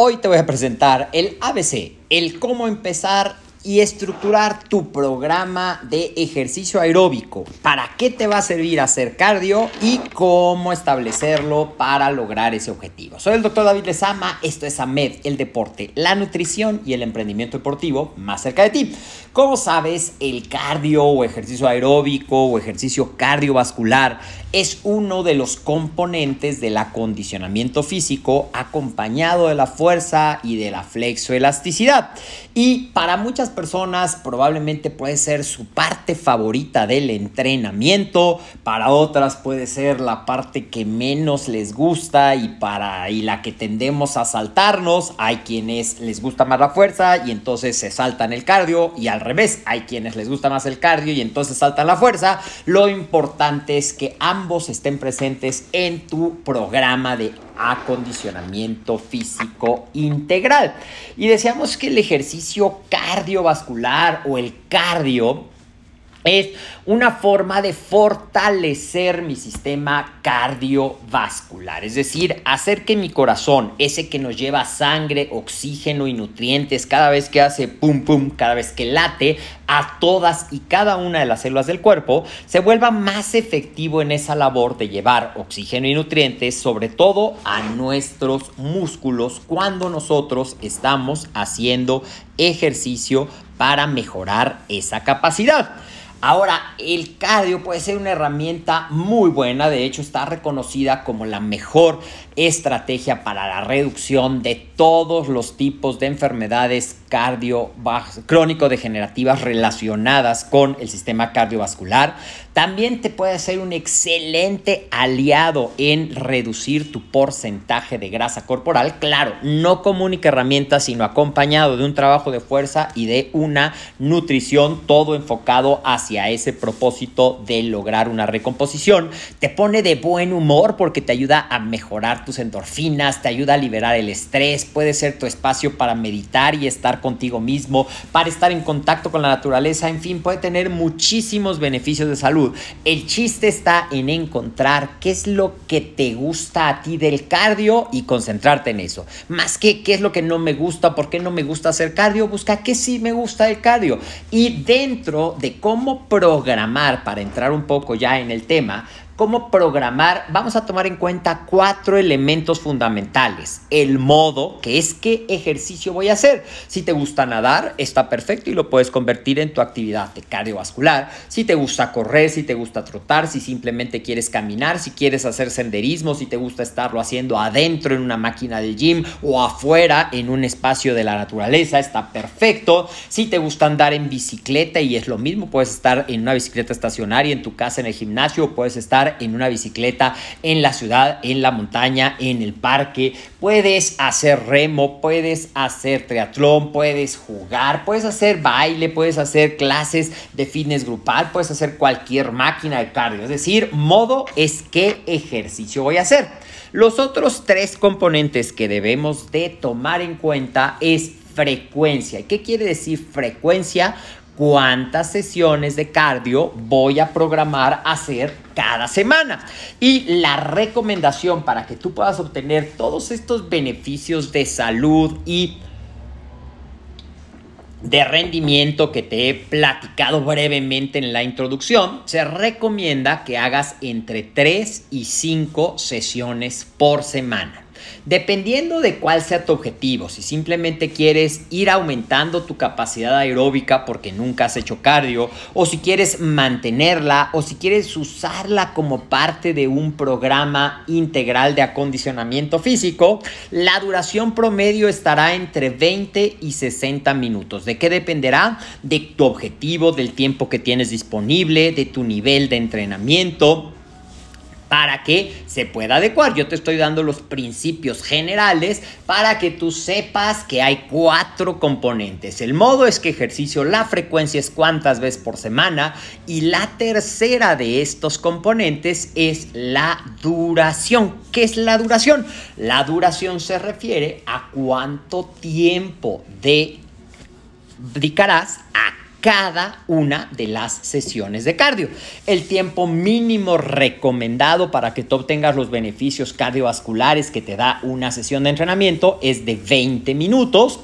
Hoy te voy a presentar el ABC, el cómo empezar y estructurar tu programa de ejercicio aeróbico. ¿Para qué te va a servir hacer cardio y cómo establecerlo para lograr ese objetivo? Soy el doctor David Lezama, esto es AMED, el deporte, la nutrición y el emprendimiento deportivo más cerca de ti. Como sabes, el cardio o ejercicio aeróbico o ejercicio cardiovascular es uno de los componentes del acondicionamiento físico acompañado de la fuerza y de la flexoelasticidad. Y para muchas personas probablemente puede ser su parte favorita del entrenamiento, para otras puede ser la parte que menos les gusta y para y la que tendemos a saltarnos. Hay quienes les gusta más la fuerza y entonces se saltan el cardio y al revés, hay quienes les gusta más el cardio y entonces saltan la fuerza. Lo importante es que ambos estén presentes en tu programa de acondicionamiento físico integral. Y decíamos que el ejercicio cardiovascular o el cardio es una forma de fortalecer mi sistema cardiovascular, es decir, hacer que mi corazón, ese que nos lleva sangre, oxígeno y nutrientes cada vez que hace pum pum, cada vez que late a todas y cada una de las células del cuerpo, se vuelva más efectivo en esa labor de llevar oxígeno y nutrientes, sobre todo a nuestros músculos cuando nosotros estamos haciendo ejercicio para mejorar esa capacidad. Ahora, el cardio puede ser una herramienta muy buena, de hecho está reconocida como la mejor estrategia para la reducción de todos los tipos de enfermedades cardio crónico-degenerativas relacionadas con el sistema cardiovascular. También te puede ser un excelente aliado en reducir tu porcentaje de grasa corporal. Claro, no como única herramienta, sino acompañado de un trabajo de fuerza y de una nutrición, todo enfocado hacia ese propósito de lograr una recomposición. Te pone de buen humor porque te ayuda a mejorar tus endorfinas, te ayuda a liberar el estrés, puede ser tu espacio para meditar y estar contigo mismo, para estar en contacto con la naturaleza, en fin, puede tener muchísimos beneficios de salud. El chiste está en encontrar qué es lo que te gusta a ti del cardio y concentrarte en eso. Más que qué es lo que no me gusta, por qué no me gusta hacer cardio, busca qué sí me gusta del cardio. Y dentro de cómo programar, para entrar un poco ya en el tema, cómo programar, vamos a tomar en cuenta cuatro elementos fundamentales. El modo, que es qué ejercicio voy a hacer. Si te gusta nadar, está perfecto y lo puedes convertir en tu actividad de cardiovascular. Si te gusta correr, si te gusta trotar, si simplemente quieres caminar, si quieres hacer senderismo, si te gusta estarlo haciendo adentro en una máquina del gym o afuera en un espacio de la naturaleza, está perfecto. Si te gusta andar en bicicleta y es lo mismo, puedes estar en una bicicleta estacionaria en tu casa en el gimnasio, puedes estar en una bicicleta en la ciudad, en la montaña, en el parque, puedes hacer remo, puedes hacer triatlón, puedes jugar, puedes hacer baile, puedes hacer clases de fitness grupal, puedes hacer cualquier máquina de cardio. Es decir, modo es qué ejercicio voy a hacer. Los otros tres componentes que debemos de tomar en cuenta es frecuencia. ¿Qué quiere decir frecuencia? Cuántas sesiones de cardio voy a programar hacer cada semana. Y la recomendación para que tú puedas obtener todos estos beneficios de salud y de rendimiento que te he platicado brevemente en la introducción, se recomienda que hagas entre 3 y 5 sesiones por semana. Dependiendo de cuál sea tu objetivo, si simplemente quieres ir aumentando tu capacidad aeróbica porque nunca has hecho cardio, o si quieres mantenerla, o si quieres usarla como parte de un programa integral de acondicionamiento físico, la duración promedio estará entre 20 y 60 minutos. ¿De qué dependerá? De tu objetivo, del tiempo que tienes disponible, de tu nivel de entrenamiento para que se pueda adecuar. Yo te estoy dando los principios generales para que tú sepas que hay cuatro componentes. El modo es que ejercicio, la frecuencia es cuántas veces por semana y la tercera de estos componentes es la duración. ¿Qué es la duración? La duración se refiere a cuánto tiempo dedicarás a cada una de las sesiones de cardio. El tiempo mínimo recomendado para que tú obtengas los beneficios cardiovasculares que te da una sesión de entrenamiento es de 20 minutos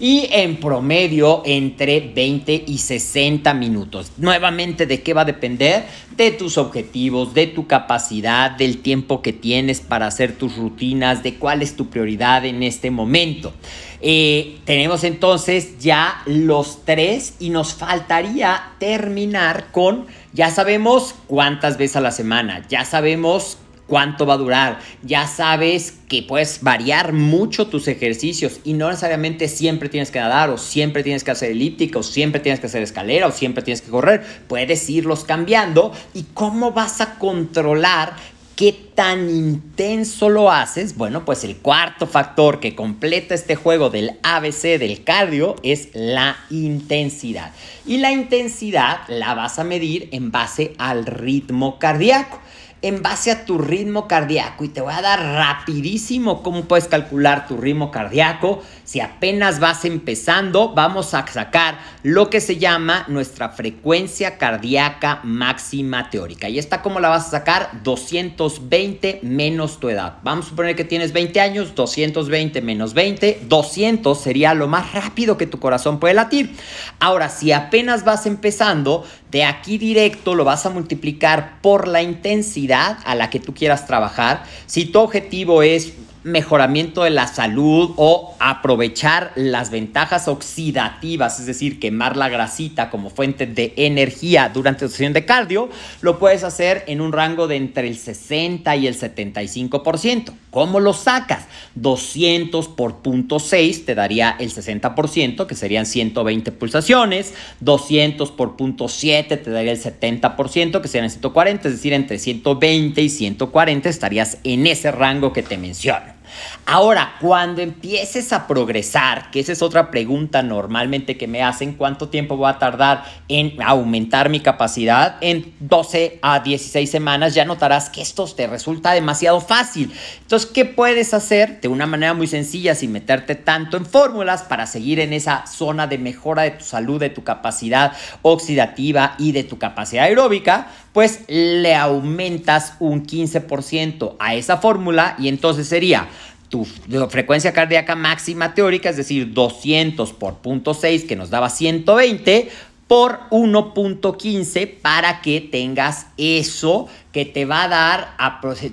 y en promedio entre 20 y 60 minutos. Nuevamente, ¿de qué va a depender? De tus objetivos, de tu capacidad, del tiempo que tienes para hacer tus rutinas, de cuál es tu prioridad en este momento. Eh, tenemos entonces ya los tres y nos faltaría terminar con, ya sabemos cuántas veces a la semana, ya sabemos cuánto va a durar. Ya sabes que puedes variar mucho tus ejercicios y no necesariamente siempre tienes que nadar o siempre tienes que hacer elíptica o siempre tienes que hacer escalera o siempre tienes que correr. Puedes irlos cambiando y cómo vas a controlar ¿Qué tan intenso lo haces? Bueno, pues el cuarto factor que completa este juego del ABC del cardio es la intensidad. Y la intensidad la vas a medir en base al ritmo cardíaco en base a tu ritmo cardíaco y te voy a dar rapidísimo cómo puedes calcular tu ritmo cardíaco. Si apenas vas empezando, vamos a sacar lo que se llama nuestra frecuencia cardíaca máxima teórica. ¿Y esta cómo la vas a sacar? 220 menos tu edad. Vamos a suponer que tienes 20 años, 220 menos 20, 200 sería lo más rápido que tu corazón puede latir. Ahora, si apenas vas empezando, de aquí directo lo vas a multiplicar por la intensidad a la que tú quieras trabajar. Si tu objetivo es mejoramiento de la salud o aprovechar las ventajas oxidativas, es decir, quemar la grasita como fuente de energía durante tu sesión de cardio, lo puedes hacer en un rango de entre el 60 y el 75%. ¿Cómo lo sacas? 200 por punto 6 te daría el 60%, que serían 120 pulsaciones. 200 por punto 7 te daría el 70%, que serían 140, es decir, entre 120 y 140 estarías en ese rango que te menciono. Ahora, cuando empieces a progresar, que esa es otra pregunta normalmente que me hacen, ¿cuánto tiempo va a tardar en aumentar mi capacidad? En 12 a 16 semanas ya notarás que esto te resulta demasiado fácil. Entonces, ¿qué puedes hacer de una manera muy sencilla sin meterte tanto en fórmulas para seguir en esa zona de mejora de tu salud, de tu capacidad oxidativa y de tu capacidad aeróbica? Pues le aumentas un 15% a esa fórmula y entonces sería tu frecuencia cardíaca máxima teórica, es decir, 200 por 0.6 que nos daba 120 por 1.15 para que tengas eso que te va a dar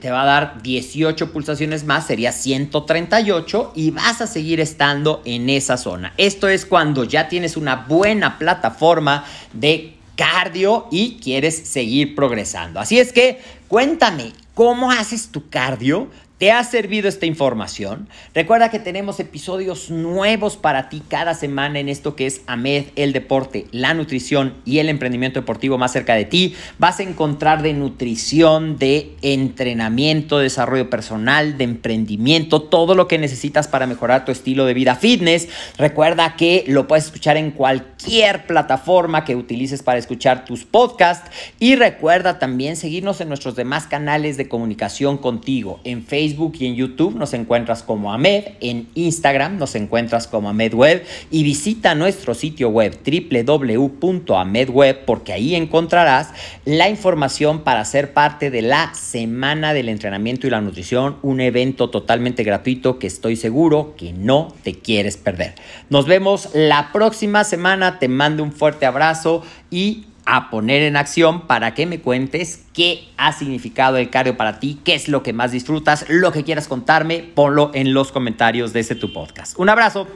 te va a dar 18 pulsaciones más, sería 138 y vas a seguir estando en esa zona. Esto es cuando ya tienes una buena plataforma de cardio y quieres seguir progresando. Así es que cuéntame, ¿cómo haces tu cardio? ¿Te ha servido esta información? Recuerda que tenemos episodios nuevos para ti cada semana en esto que es AMED, el deporte, la nutrición y el emprendimiento deportivo más cerca de ti. Vas a encontrar de nutrición, de entrenamiento, desarrollo personal, de emprendimiento, todo lo que necesitas para mejorar tu estilo de vida fitness. Recuerda que lo puedes escuchar en cualquier plataforma que utilices para escuchar tus podcasts y recuerda también seguirnos en nuestros demás canales de comunicación contigo en Facebook Facebook y en YouTube nos encuentras como AMED, en Instagram nos encuentras como AMEDWeb y visita nuestro sitio web www.amedweb porque ahí encontrarás la información para ser parte de la Semana del Entrenamiento y la Nutrición, un evento totalmente gratuito que estoy seguro que no te quieres perder. Nos vemos la próxima semana, te mando un fuerte abrazo y a poner en acción para que me cuentes qué ha significado el cardio para ti, qué es lo que más disfrutas, lo que quieras contarme, ponlo en los comentarios de este tu podcast. Un abrazo.